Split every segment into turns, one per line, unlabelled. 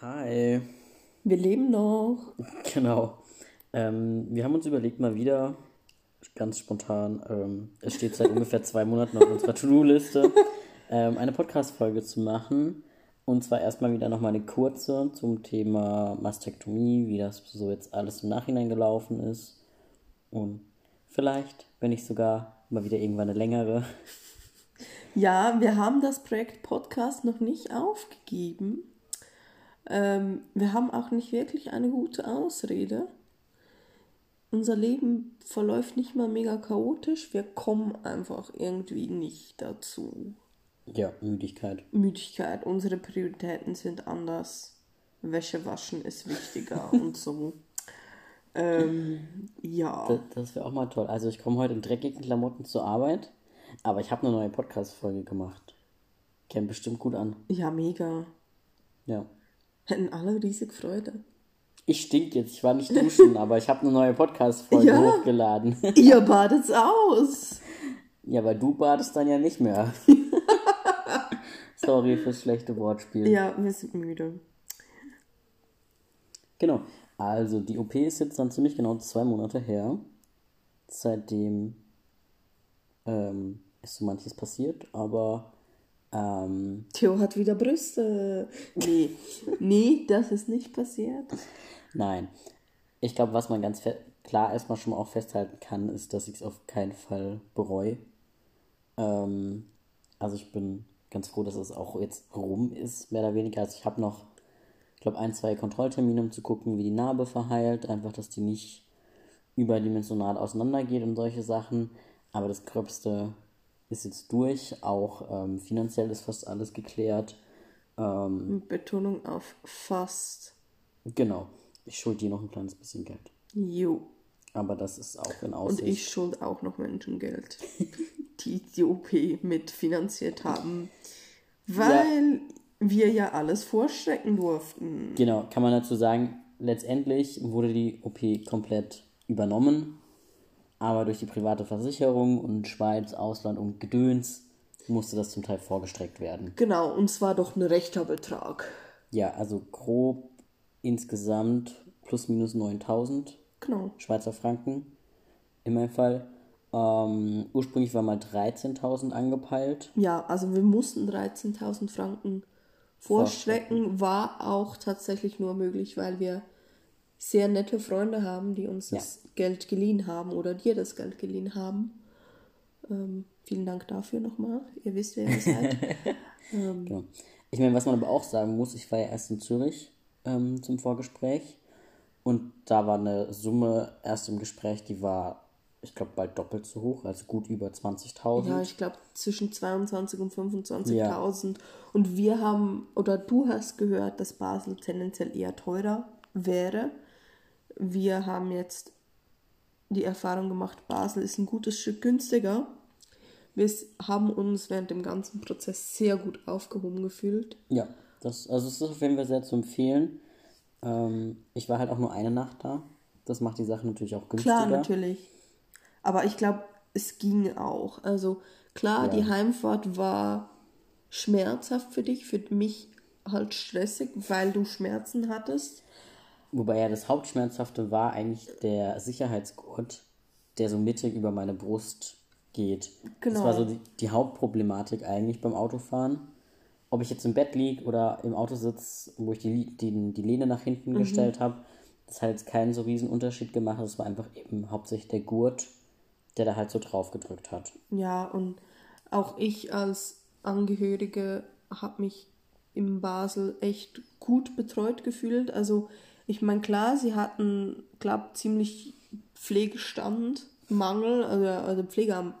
Hi.
Wir leben noch.
Genau. Ähm, wir haben uns überlegt, mal wieder, ganz spontan, ähm, es steht seit ungefähr zwei Monaten auf unserer To-Do-Liste, ähm, eine Podcast-Folge zu machen. Und zwar erstmal wieder nochmal eine kurze zum Thema Mastektomie, wie das so jetzt alles im Nachhinein gelaufen ist. Und vielleicht, wenn nicht sogar mal wieder irgendwann eine längere.
Ja, wir haben das Projekt Podcast noch nicht aufgegeben. Ähm, wir haben auch nicht wirklich eine gute Ausrede. Unser Leben verläuft nicht mal mega chaotisch. Wir kommen einfach irgendwie nicht dazu.
Ja, Müdigkeit.
Müdigkeit. Unsere Prioritäten sind anders. Wäsche waschen ist wichtiger und so. Ähm, ja.
Das, das wäre auch mal toll. Also ich komme heute in dreckigen Klamotten zur Arbeit, aber ich habe eine neue Podcast-Folge gemacht. Käme bestimmt gut an.
Ja, mega.
Ja.
Hätten alle riesig Freude.
Ich stink jetzt, ich war nicht duschen, aber ich habe eine neue Podcast-Folge
Ja.
hochgeladen.
Ihr badet's aus.
ja, weil du badest dann ja nicht mehr. Sorry fürs schlechte Wortspiel.
Ja, wir sind müde.
Genau. Also die OP ist jetzt dann ziemlich genau zwei Monate her. Seitdem ähm, ist so manches passiert, aber ähm,
Theo hat wieder Brüste. Nee, nee, das ist nicht passiert.
Nein. Ich glaube, was man ganz klar erstmal schon mal auch festhalten kann, ist, dass ich es auf keinen Fall bereue. Ähm, also ich bin ganz froh, dass es auch jetzt rum ist, mehr oder weniger. Also ich habe noch, ich glaube, ein, zwei Kontrolltermine, um zu gucken, wie die Narbe verheilt. Einfach, dass die nicht überdimensional auseinandergeht und solche Sachen. Aber das Gröbste ist jetzt durch. Auch ähm, finanziell ist fast alles geklärt. Ähm,
Betonung auf fast.
Genau. Ich schuld dir noch ein kleines bisschen Geld.
Jo.
Aber das ist auch in
Und
Aussicht.
ich schuld auch noch Menschen Geld, die die OP mitfinanziert haben. Weil wir ja alles vorstrecken durften.
Genau, kann man dazu sagen, letztendlich wurde die OP komplett übernommen. Aber durch die private Versicherung und Schweiz, Ausland und Gedöns musste das zum Teil vorgestreckt werden.
Genau, und zwar doch ein rechter Betrag.
Ja, also grob insgesamt plus minus 9000
Genau.
Schweizer Franken in meinem Fall. Ähm, ursprünglich war mal 13.000 angepeilt.
Ja, also wir mussten 13.000 Franken vorstrecken, war auch tatsächlich nur möglich, weil wir sehr nette Freunde haben, die uns das Geld geliehen haben oder dir das Geld geliehen haben. Ähm, vielen Dank dafür nochmal. Ihr wisst, wer ihr seid.
Genau. Ich meine, was man aber auch sagen muss, ich war ja erst in Zürich ähm, zum Vorgespräch und da war eine Summe erst im Gespräch, die war, ich glaube, bald doppelt so hoch, also gut über 20.000.
Ja, ich glaube zwischen 22 und 25.000. Und wir haben, oder du hast gehört, dass Basel tendenziell eher teurer wäre. Wir haben jetzt die Erfahrung gemacht, Basel ist ein gutes Stück günstiger. Wir haben uns während dem ganzen Prozess sehr gut aufgehoben gefühlt.
Ja, das, also es ist auf jeden Fall sehr zu empfehlen. Ähm, ich war halt auch nur eine Nacht da. Das macht die Sache natürlich auch günstiger.
Klar, natürlich. Aber ich glaube, es ging auch. Also klar, die Heimfahrt war schmerzhaft für dich, für mich halt stressig, weil du Schmerzen hattest.
Wobei ja das Hauptschmerzhafte war eigentlich der Sicherheitsgurt, der so mittig über meine Brust geht. Das
Genau.
war so die, die Hauptproblematik eigentlich beim Autofahren. Ob ich jetzt im Bett lieg oder im Auto sitze, wo ich die, die, die Lehne nach hinten
Mhm.
gestellt habe, das hat jetzt keinen so riesen Unterschied gemacht. Es war einfach eben hauptsächlich der Gurt, der da halt so drauf gedrückt hat.
Ja, und auch ich als Angehörige habe mich in Basel echt gut betreut gefühlt. Also ich meine, klar, sie hatten, glaube ziemlich Pflegestand, Mangel, also, also Pfleger,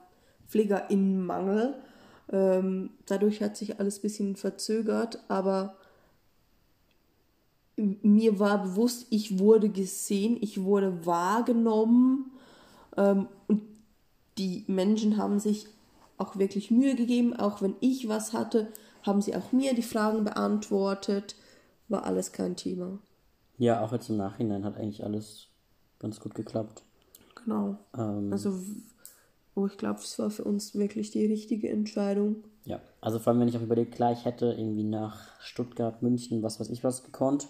Pflegerinnenmangel. Ähm, dadurch hat sich alles ein bisschen verzögert, aber mir war bewusst, ich wurde gesehen, ich wurde wahrgenommen ähm, und die Menschen haben sich auch wirklich Mühe gegeben, auch wenn ich was hatte, haben sie auch mir die Fragen beantwortet, war alles kein Thema.
Ja, auch jetzt im Nachhinein hat eigentlich alles ganz gut geklappt.
Genau.
Ähm,
Also Aber ich glaube, es war für uns wirklich die richtige Entscheidung.
Ja, also vor allem, wenn ich auch überlege, klar, ich hätte irgendwie nach Stuttgart, München, was weiß ich was gekonnt.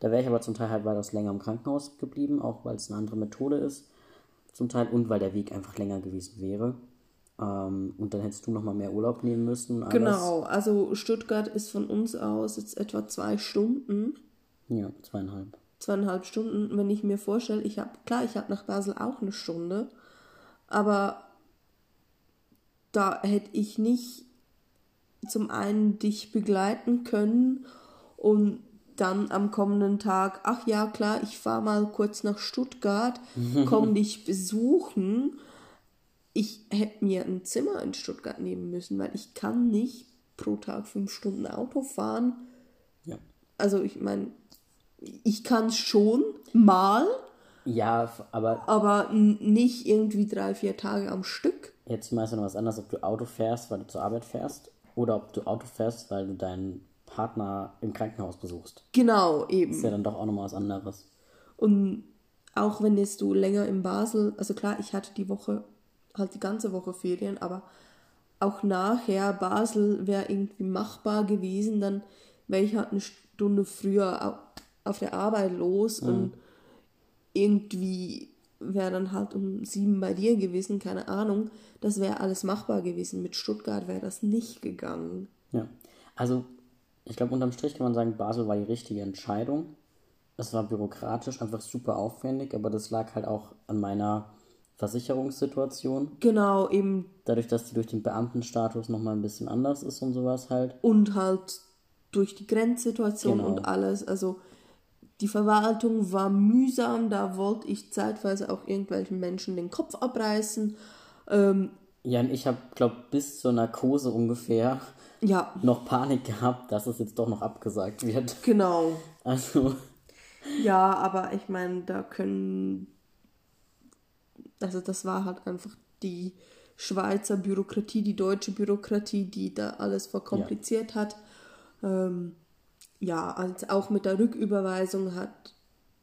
Da wäre ich aber zum Teil halt weitaus länger im Krankenhaus geblieben, auch weil es eine andere Methode ist. Zum Teil und weil der Weg einfach länger gewesen wäre. Ähm, und dann hättest du nochmal mehr Urlaub nehmen müssen. Alles.
Genau, also Stuttgart ist von uns aus jetzt etwa zwei Stunden.
Ja, zweieinhalb.
Zweieinhalb Stunden. Wenn ich mir vorstelle, ich habe, klar, ich habe nach Basel auch eine Stunde, aber da hätte ich nicht zum einen dich begleiten können und dann am kommenden Tag, ach ja, klar, ich fahre mal kurz nach Stuttgart, komm dich besuchen. Ich hätte mir ein Zimmer in Stuttgart nehmen müssen, weil ich kann nicht pro Tag fünf Stunden Auto fahren.
Ja.
Also ich meine, ich kann es schon mal,
Ja, aber
aber nicht irgendwie drei, vier Tage am Stück.
jetzt mal noch was anderes, ob du Auto fährst, weil du zur Arbeit fährst, oder ob du Auto fährst, weil du deinen Partner im Krankenhaus besuchst.
Genau, eben.
Ist ja dann doch auch nochmal was anderes.
Und auch wenn jetzt du länger in Basel, also klar, ich hatte die Woche, halt die ganze Woche Ferien, aber auch nachher Basel wäre irgendwie machbar gewesen, dann wäre ich halt eine Stunde früher auf der Arbeit los und irgendwie wäre dann halt um sieben bei dir gewesen, keine Ahnung. Das wäre alles machbar gewesen. Mit Stuttgart wäre das nicht gegangen.
Ja. Also, ich glaube, unterm Strich kann man sagen, Basel war die richtige Entscheidung. Es war bürokratisch einfach super aufwendig, aber das lag halt auch an meiner Versicherungssituation.
Genau, eben
Dadurch, dass die durch den Beamtenstatus nochmal ein bisschen anders ist und sowas halt.
und halt durch die Grenzsituation
Genau.
und alles. Also die Verwaltung war mühsam, da wollte ich zeitweise auch irgendwelchen Menschen den Kopf abreißen. Ähm,
Ja, und ich habe, glaube bis zur Narkose ungefähr
ja,
noch Panik gehabt, dass es jetzt doch noch abgesagt wird.
genau.
Also,
Ja, aber ich meine, da können. Also, das war halt einfach die Schweizer Bürokratie, die deutsche Bürokratie, die da alles verkompliziert hat. Ähm, ja, also auch mit der Rücküberweisung hat,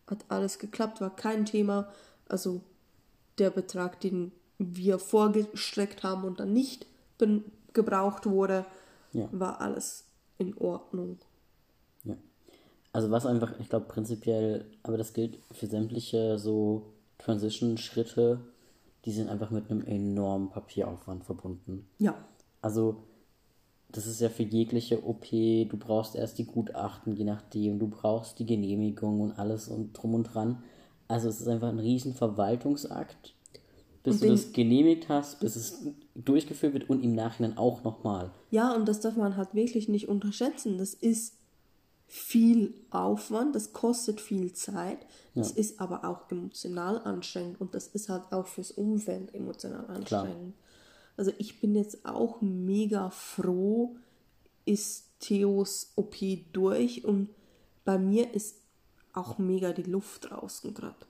hat alles geklappt, war kein Thema. Also, der Betrag, den wir vorgestreckt haben und dann nicht gebraucht wurde,
Ja.
war alles in Ordnung.
ja. Also was einfach, ich glaube prinzipiell, aber das gilt für sämtliche so Transition-Schritte, die sind einfach mit einem enormen Papieraufwand verbunden.
Ja,
Also, das ist ja für jegliche OP, du brauchst erst die Gutachten, je nachdem, du brauchst die Genehmigung und alles und drum und dran. Also, es ist einfach ein riesen Verwaltungsakt, bis
Und
du das genehmigt hast, bis es durchgeführt wird und im Nachhinein auch nochmal.
Ja, und das darf man halt wirklich nicht unterschätzen. Das ist viel Aufwand, das kostet viel Zeit, das ist aber auch emotional anstrengend und das ist halt auch fürs Umfeld emotional anstrengend. Also ich bin jetzt auch mega froh, ist Theos OP durch und bei mir ist auch mega die Luft draußen gerade.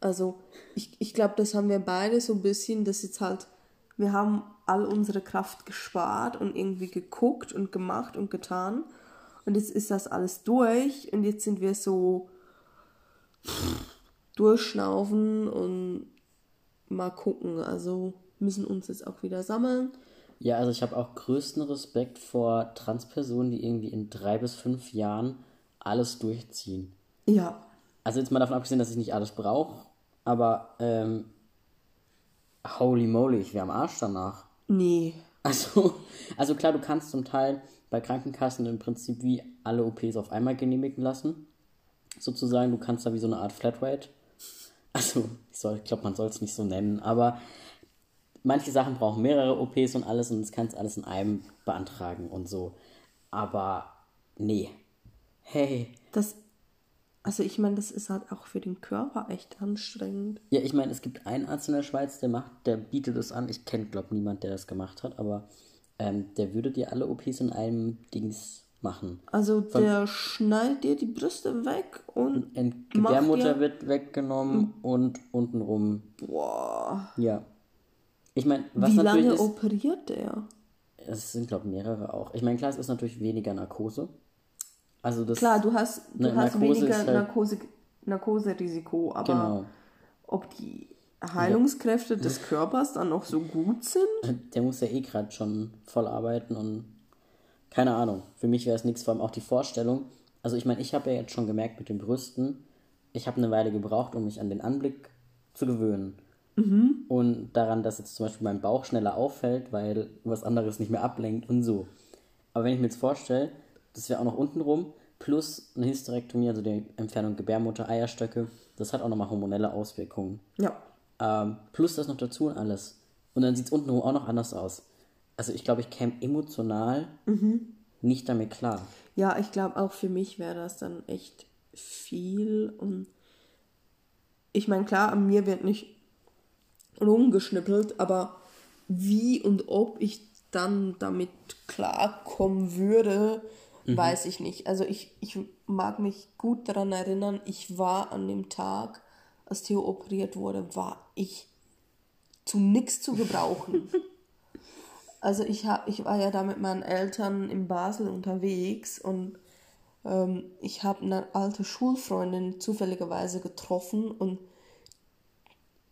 Also ich, ich glaube, das haben wir beide so ein bisschen, dass jetzt halt, wir haben all unsere Kraft gespart und irgendwie geguckt und gemacht und getan. Und jetzt ist das alles durch und jetzt sind wir so durchschnaufen und mal gucken. Also müssen uns jetzt auch wieder sammeln.
Ja, also ich habe auch größten Respekt vor Transpersonen, die irgendwie in drei bis fünf Jahren alles durchziehen.
Ja,
Also jetzt mal davon abgesehen, dass ich nicht alles brauche, aber ähm, holy moly, ich wäre am Arsch danach.
nee.
Also, also klar, du kannst zum Teil bei Krankenkassen im Prinzip wie alle OPs auf einmal genehmigen lassen. Sozusagen, du kannst da wie so eine Art Flatrate. Also, ich, soll- ich glaube, man soll es nicht so nennen, aber manche Sachen brauchen mehrere OPs und alles und das kannst alles in einem beantragen und so. Aber nee. Hey.
Das, also ich meine, das ist halt auch für den Körper echt anstrengend.
Ja, ich meine, es gibt einen Arzt in der Schweiz, der macht, der bietet es an. Ich kenne, glaube niemand, der das gemacht hat, aber ähm, der würde dir alle OPs in einem Dings machen.
Also der schneidet dir die Brüste weg und
Gebärmutter wird weggenommen und untenrum.
Boah.
Ja. Ich meine, was
Wie
natürlich
lange
ist,
operiert der?
es sind, glaube mehrere auch. Ich meine, klar, es ist natürlich weniger Narkose. Also das.
Klar, du hast, du
Ne,
hast
Narkose
weniger
halt-
Narkose, Narkoserisiko, aber
Genau.
ob die, Heilungskräfte des Körpers dann noch so gut sind.
Der muss ja eh gerade schon voll arbeiten und keine Ahnung. Für mich wäre es nichts, vor allem auch die Vorstellung. Also ich meine, ich habe ja jetzt schon gemerkt mit den Brüsten, ich habe eine Weile gebraucht, um mich an den Anblick zu gewöhnen. Und daran, dass jetzt zum Beispiel mein Bauch schneller auffällt, weil was anderes nicht mehr ablenkt und so. Aber wenn ich mir jetzt vorstelle, das wäre auch noch unten rum, plus eine Hysterektomie, also die Entfernung Gebärmutter, Eierstöcke, das hat auch nochmal hormonelle Auswirkungen.
Ja.
Ähm, plus das noch dazu und alles. Und dann sieht es untenrum auch noch anders aus. Also ich glaube, ich käme emotional nicht damit klar.
Ja, ich glaube auch für mich wäre das dann echt viel und ich meine, klar, an mir wird nicht rumgeschnippelt, aber wie und ob ich dann damit klarkommen würde, weiß ich nicht. Also ich, ich mag mich gut daran erinnern, ich war an dem Tag, als Theo operiert wurde, war ich zu nichts zu gebrauchen. Also ich, hab, ich war ja da mit meinen Eltern in Basel unterwegs und ähm, ich habe eine alte Schulfreundin zufälligerweise getroffen und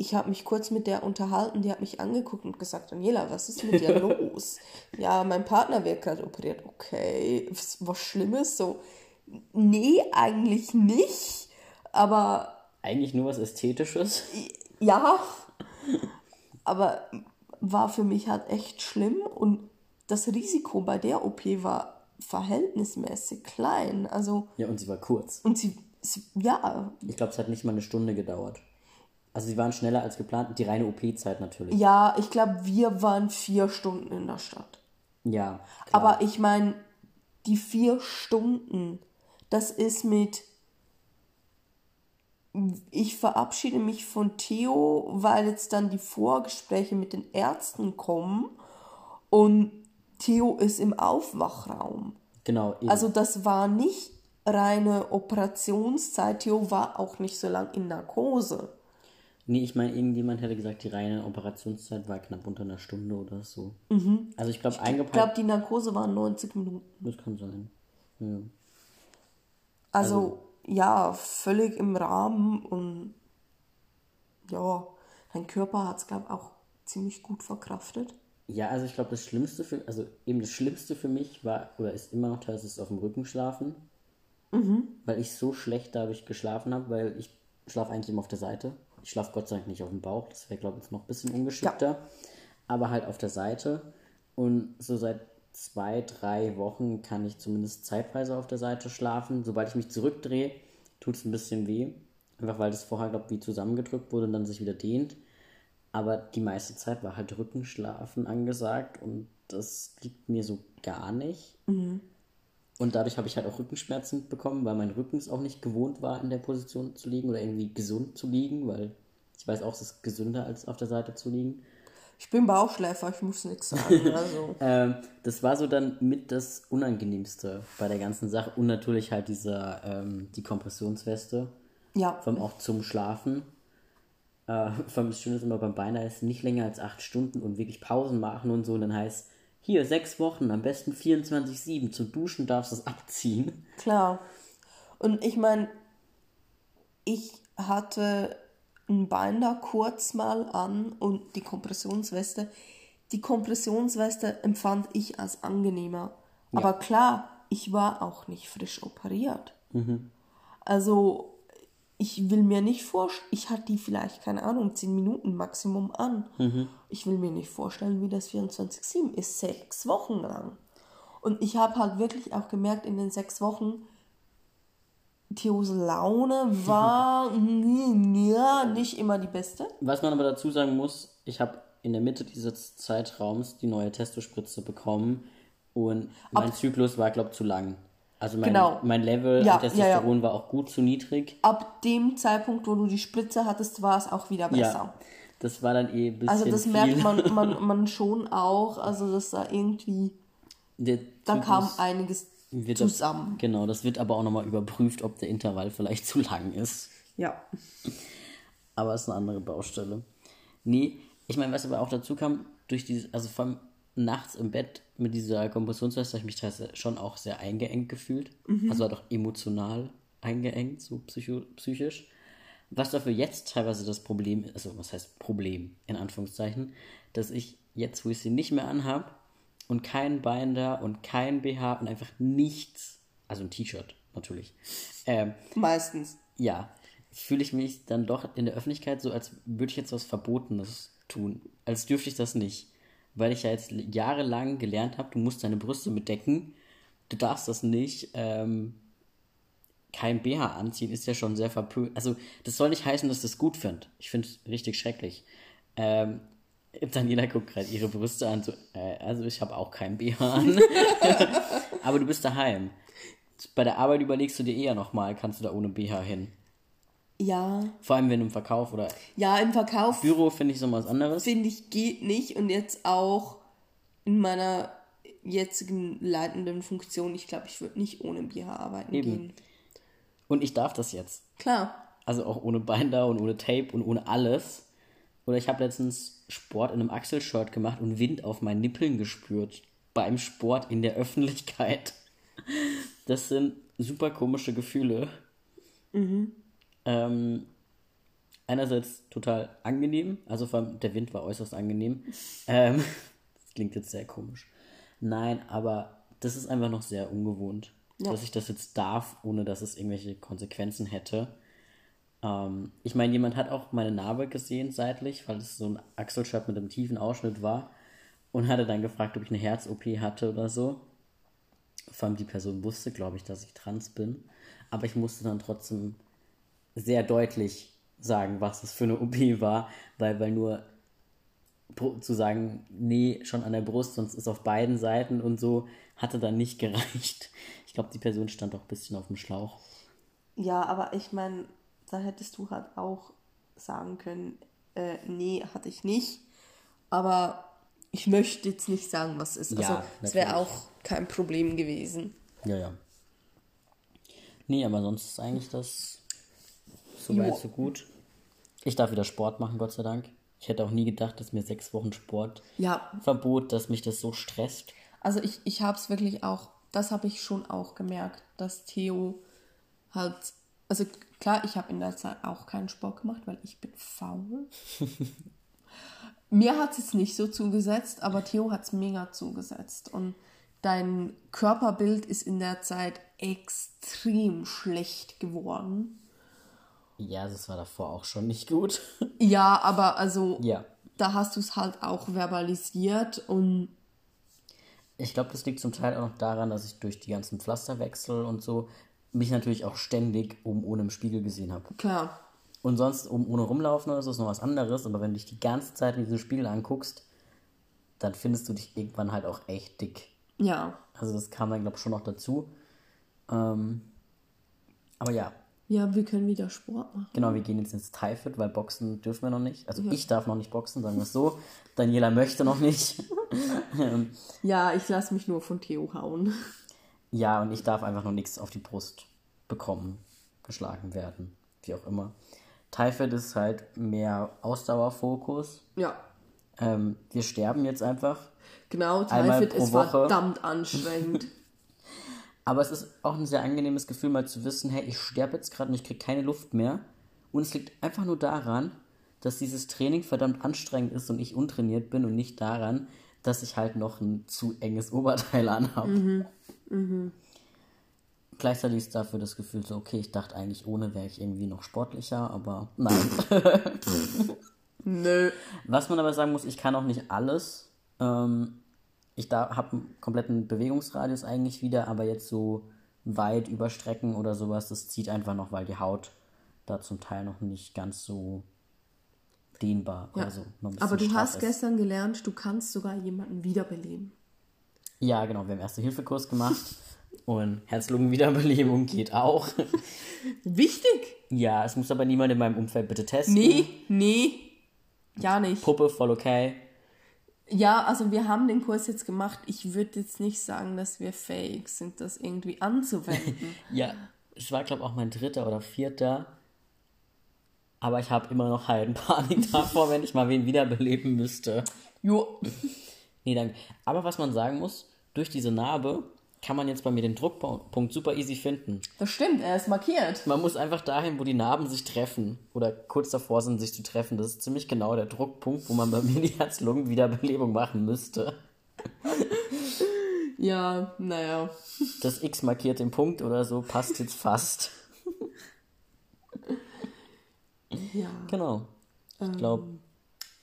ich habe mich kurz mit der unterhalten, die hat mich angeguckt und gesagt, Daniela, was ist mit dir los? ja, mein Partner wird gerade operiert. Okay, was, was Schlimmes? So, nee, eigentlich nicht, aber
Eigentlich nur was Ästhetisches.
ja, aber war für mich halt echt schlimm und das Risiko bei der OP war verhältnismäßig klein. Also,
Ja, und sie war kurz.
und sie, sie ja,
Ich glaube, es hat nicht mal eine Stunde gedauert. Also sie waren schneller als geplant. Die reine OP-Zeit natürlich.
ja, ich glaube, wir waren vier Stunden in der Stadt.
Ja. klar.
Aber ich meine, die vier Stunden, das ist mit. Ich verabschiede mich von Theo, weil jetzt dann die Vorgespräche mit den Ärzten kommen und Theo ist im Aufwachraum.
Genau. Eben.
Also das war nicht reine Operationszeit. Theo war auch nicht so lang in Narkose.
Nee, ich meine, irgendjemand hätte gesagt, die reine Operationszeit war knapp unter einer Stunde oder so. Also ich glaube,
Ich
eingepackt.
glaube, die Narkose waren 90 Minuten.
das kann sein. Ja.
Also, ja, völlig im Rahmen und ja, dein Körper hat es, glaube ich, auch ziemlich gut verkraftet.
Ja, also ich glaube, das Schlimmste für, also eben das Schlimmste für mich war, oder ist immer noch teilweise auf dem Rücken schlafen. Weil ich so schlecht dadurch geschlafen habe, weil ich schlafe eigentlich immer auf der Seite. Ich schlafe Gott sei Dank nicht auf dem Bauch, das wäre, glaube ich, jetzt noch ein bisschen ungeschickter. Aber halt auf der Seite. Und so seit zwei, drei Wochen kann ich zumindest zeitweise auf der Seite schlafen. Sobald ich mich zurückdrehe, tut es ein bisschen weh. Einfach weil das vorher, glaube ich, wie zusammengedrückt wurde und dann sich wieder dehnt. Aber die meiste Zeit war halt Rückenschlafen angesagt und das liegt mir so gar nicht. Und dadurch habe ich halt auch Rückenschmerzen bekommen, weil mein Rücken es auch nicht gewohnt war, in der Position zu liegen oder irgendwie gesund zu liegen, weil ich weiß auch, es ist gesünder, als auf der Seite zu liegen.
Ich bin Bauchschläfer, ich muss nichts sagen. Also,
Ähm, das war so dann mit das Unangenehmste bei der ganzen Sache. Und natürlich halt dieser, ähm, die Kompressionsweste.
ja,
Vor allem auch zum Schlafen. Äh, vor allem das Schöne ist immer beim Beiner nicht länger als acht Stunden und wirklich Pausen machen und so. Und dann heißt, hier, sechs Wochen, am besten 24-7. Zum Duschen darfst du es abziehen.
klar. Und ich meine, ich hatte ein Binder kurz mal an und die Kompressionsweste. Die Kompressionsweste empfand ich als angenehmer. Aber klar, ich war auch nicht frisch operiert. Also, ich will mir nicht vorstellen, ich hatte die vielleicht, keine Ahnung, 10 Minuten Maximum an. Ich will mir nicht vorstellen, wie das 24-7 ist, sechs Wochen lang. Und ich habe halt wirklich auch gemerkt, in den sechs Wochen, Theos Laune war ja, nicht immer die beste.
Was man aber dazu sagen muss, ich habe in der Mitte dieses Zeitraums die neue Testospritze bekommen und mein Zyklus war, glaube ich, zu lang. Also mein,
Genau.
mein Level
Ja,
an Testosteron
ja, ja.
war auch gut zu niedrig.
Ab dem Zeitpunkt, wo du die Spritze hattest, war es auch wieder besser.
Ja, das war dann eh ein bisschen
Also das
viel.
merkt man, man, man schon auch, also dass da irgendwie,
Der
da kam einiges zusammen.
Genau, das wird aber auch nochmal überprüft, ob der Intervall vielleicht zu lang ist.
Ja.
Aber ist eine andere Baustelle. Nee, ich meine, was aber auch dazu kam, durch dieses, also vom nachts im Bett mit dieser Kompressionsweste habe ich mich teilweise schon auch sehr eingeengt gefühlt. Also halt auch emotional eingeengt, so psychisch. was dafür jetzt teilweise das Problem ist, also was heißt Problem, in Anführungszeichen, dass ich jetzt, wo ich sie nicht mehr anhab und kein Binder und kein BH und einfach nichts, also ein T-Shirt natürlich. Ähm,
Meistens.
ja, fühle ich mich dann doch in der Öffentlichkeit so, als würde ich jetzt was Verbotenes tun. Als dürfte ich das nicht. Weil ich ja jetzt jahrelang gelernt habe, du musst deine Brüste bedecken, du darfst das nicht, ähm, kein BH anziehen, ist ja schon sehr verpönt. Also, das soll nicht heißen, dass ich das gut finde. Ich finde es richtig schrecklich. Ähm, Daniela guckt gerade ihre Brüste an, so, äh, also ich habe auch kein BH an. Aber du bist daheim. Bei der Arbeit überlegst du dir eher nochmal, kannst du da ohne BH hin.
Ja.
Vor allem, wenn du im Verkauf oder
Ja, im Verkauf
Büro finde ich so was anderes.
finde ich geht nicht und jetzt auch in meiner jetzigen leitenden Funktion, ich glaube, ich würde nicht ohne BH arbeiten
Eben.
gehen.
Und ich darf das jetzt.
Klar.
Also auch ohne Binder und ohne Tape und ohne alles. Oder ich habe letztens Sport in einem Achselshirt gemacht und Wind auf meinen Nippeln gespürt. Beim Sport in der Öffentlichkeit. Das sind super komische Gefühle. Ähm, einerseits total angenehm, also vor allem der Wind war äußerst angenehm. Ähm, das klingt jetzt sehr komisch. Nein, aber das ist einfach noch sehr ungewohnt, dass ich das jetzt darf, ohne dass es irgendwelche Konsequenzen hätte. Ähm, ich meine, jemand hat auch meine Narbe gesehen seitlich, weil es so ein Achselshirt mit einem tiefen Ausschnitt war und hatte dann gefragt, ob ich eine Herz-OP hatte oder so. Vor allem die Person wusste, glaube ich, dass ich trans bin. Aber ich musste dann trotzdem sehr deutlich sagen, was das für eine OP war, weil, weil nur zu sagen, nee, schon an der Brust, sonst ist auf beiden Seiten und so, hatte dann nicht gereicht. Ich glaube, die Person stand doch ein bisschen auf dem Schlauch.
Ja, aber ich meine, da hättest du halt auch sagen können, äh, nee, hatte ich nicht. Aber ich möchte jetzt nicht sagen, was es ist.
Ja,
also es wäre auch kein Problem gewesen.
Ja, ja. Nee, aber sonst ist eigentlich das soweit
Jo.
so gut. Ich darf wieder Sport machen, Gott sei Dank. Ich hätte auch nie gedacht, dass mir sechs Wochen Sport
Ja,
verbot, dass mich das so stresst.
Also ich, ich habe es wirklich auch, das habe ich schon auch gemerkt, dass Theo halt, also klar, ich habe in der Zeit auch keinen Sport gemacht, weil ich bin faul. Mir hat es jetzt nicht so zugesetzt, aber Theo hat es mega zugesetzt. Und dein Körperbild ist in der Zeit extrem schlecht geworden.
Ja, das war davor auch schon nicht gut.
Ja, aber also
ja.
da hast du es halt auch verbalisiert und
Ich glaube, das liegt zum Teil auch noch daran, dass ich durch die ganzen Pflasterwechsel und so mich natürlich auch ständig oben ohne im Spiegel gesehen habe.
klar,
Und sonst oben ohne rumlaufen oder so ist noch was anderes, aber wenn du dich die ganze Zeit in diesen Spiegel anguckst, dann findest du dich irgendwann halt auch echt dick.
ja.
Also das kam dann, glaube ich, schon noch dazu. Ähm, aber ja,
Ja, wir können wieder Sport machen.
genau, wir gehen jetzt ins Thai-Fit, weil Boxen dürfen wir noch nicht. Also ich darf noch nicht boxen, sagen wir es so. Daniela möchte noch nicht.
Ja, ich lasse mich nur von Theo hauen.
Ja, und ich darf einfach noch nichts auf die Brust bekommen, geschlagen werden, wie auch immer. Thai-Fit ist halt mehr Ausdauerfokus.
Ja,
Ähm, wir sterben jetzt einfach.
genau.
Pro
ist
Woche.
verdammt anstrengend.
Aber es ist auch ein sehr angenehmes Gefühl, mal zu wissen, hey, ich sterbe jetzt gerade und ich kriege keine Luft mehr. Und es liegt einfach nur daran, dass dieses Training verdammt anstrengend ist und ich untrainiert bin und nicht daran, dass ich halt noch ein zu enges Oberteil anhabe.
Mhm,
Gleichzeitig ist dafür das Gefühl so, okay, ich dachte eigentlich, ohne wäre ich irgendwie noch sportlicher, aber nein.
Nö.
Was man aber sagen muss, ich kann auch nicht alles. Ähm, ich da habe einen kompletten Bewegungsradius eigentlich wieder, aber jetzt so weit überstrecken oder sowas, das zieht einfach noch, weil die Haut da zum Teil noch nicht ganz so dehnbar
Ja.
oder so. noch ein bisschen
Aber du hast
ist.
gestern gelernt, du kannst sogar jemanden wiederbeleben.
Ja, genau, wir haben Erste-Hilfe-Kurs gemacht und Herz-Lungen-Wiederbelebung geht auch.
Wichtig?
ja, es muss aber niemand in meinem Umfeld bitte testen.
Nee, nee. Ja, nicht.
Puppe, voll okay.
Ja, also wir haben den Kurs jetzt gemacht. Ich würde jetzt nicht sagen, dass wir fähig sind, das irgendwie anzuwenden.
Ja, es war, glaube ich, auch mein dritter oder vierter. Aber ich habe immer noch Heidenpanik davor, wenn ich mal wen wiederbeleben müsste.
jo.
Nee, danke. Aber was man sagen muss, durch diese Narbe kann man jetzt bei mir den Druckpunkt super easy finden.
Das stimmt, er ist markiert.
Man muss einfach dahin, wo die Narben sich treffen oder kurz davor sind, sich zu treffen. Das ist ziemlich genau der Druckpunkt, wo man bei mir die Herz-Lungen-Wiederbelebung machen müsste.
Ja, naja.
Das X markiert den Punkt oder so, passt jetzt fast.
Ja.
Genau. Ich glaube,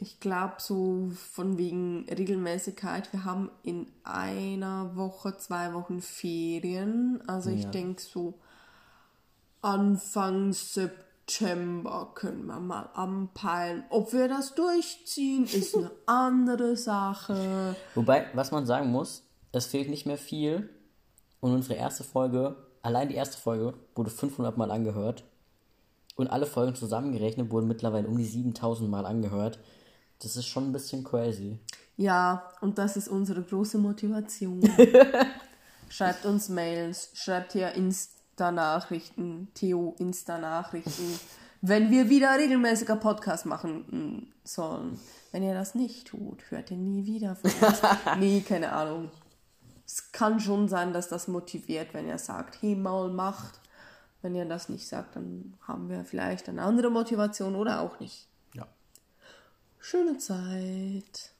Ich glaube, so von wegen Regelmäßigkeit, wir haben in einer Woche, zwei Wochen Ferien. Also ich
Ja.
denke so Anfang September können wir mal anpeilen. Ob wir das durchziehen, ist eine andere Sache.
wobei, was man sagen muss, es fehlt nicht mehr viel. Und unsere erste Folge, allein die erste Folge, wurde 500 Mal angehört. Und alle Folgen zusammengerechnet wurden mittlerweile um die 7000 Mal angehört. Das ist schon ein bisschen crazy.
Ja, und das ist unsere große Motivation. schreibt uns Mails, schreibt hier Insta-Nachrichten, Theo Insta-Nachrichten, wenn wir wieder regelmäßiger Podcast machen mm, sollen. Wenn ihr das nicht tut, hört ihr nie wieder von uns. nee, keine Ahnung. Es kann schon sein, dass das motiviert, wenn ihr sagt, hey, Maul macht. Wenn ihr das nicht sagt, dann haben wir vielleicht eine andere Motivation oder auch nicht. Schöne Zeit.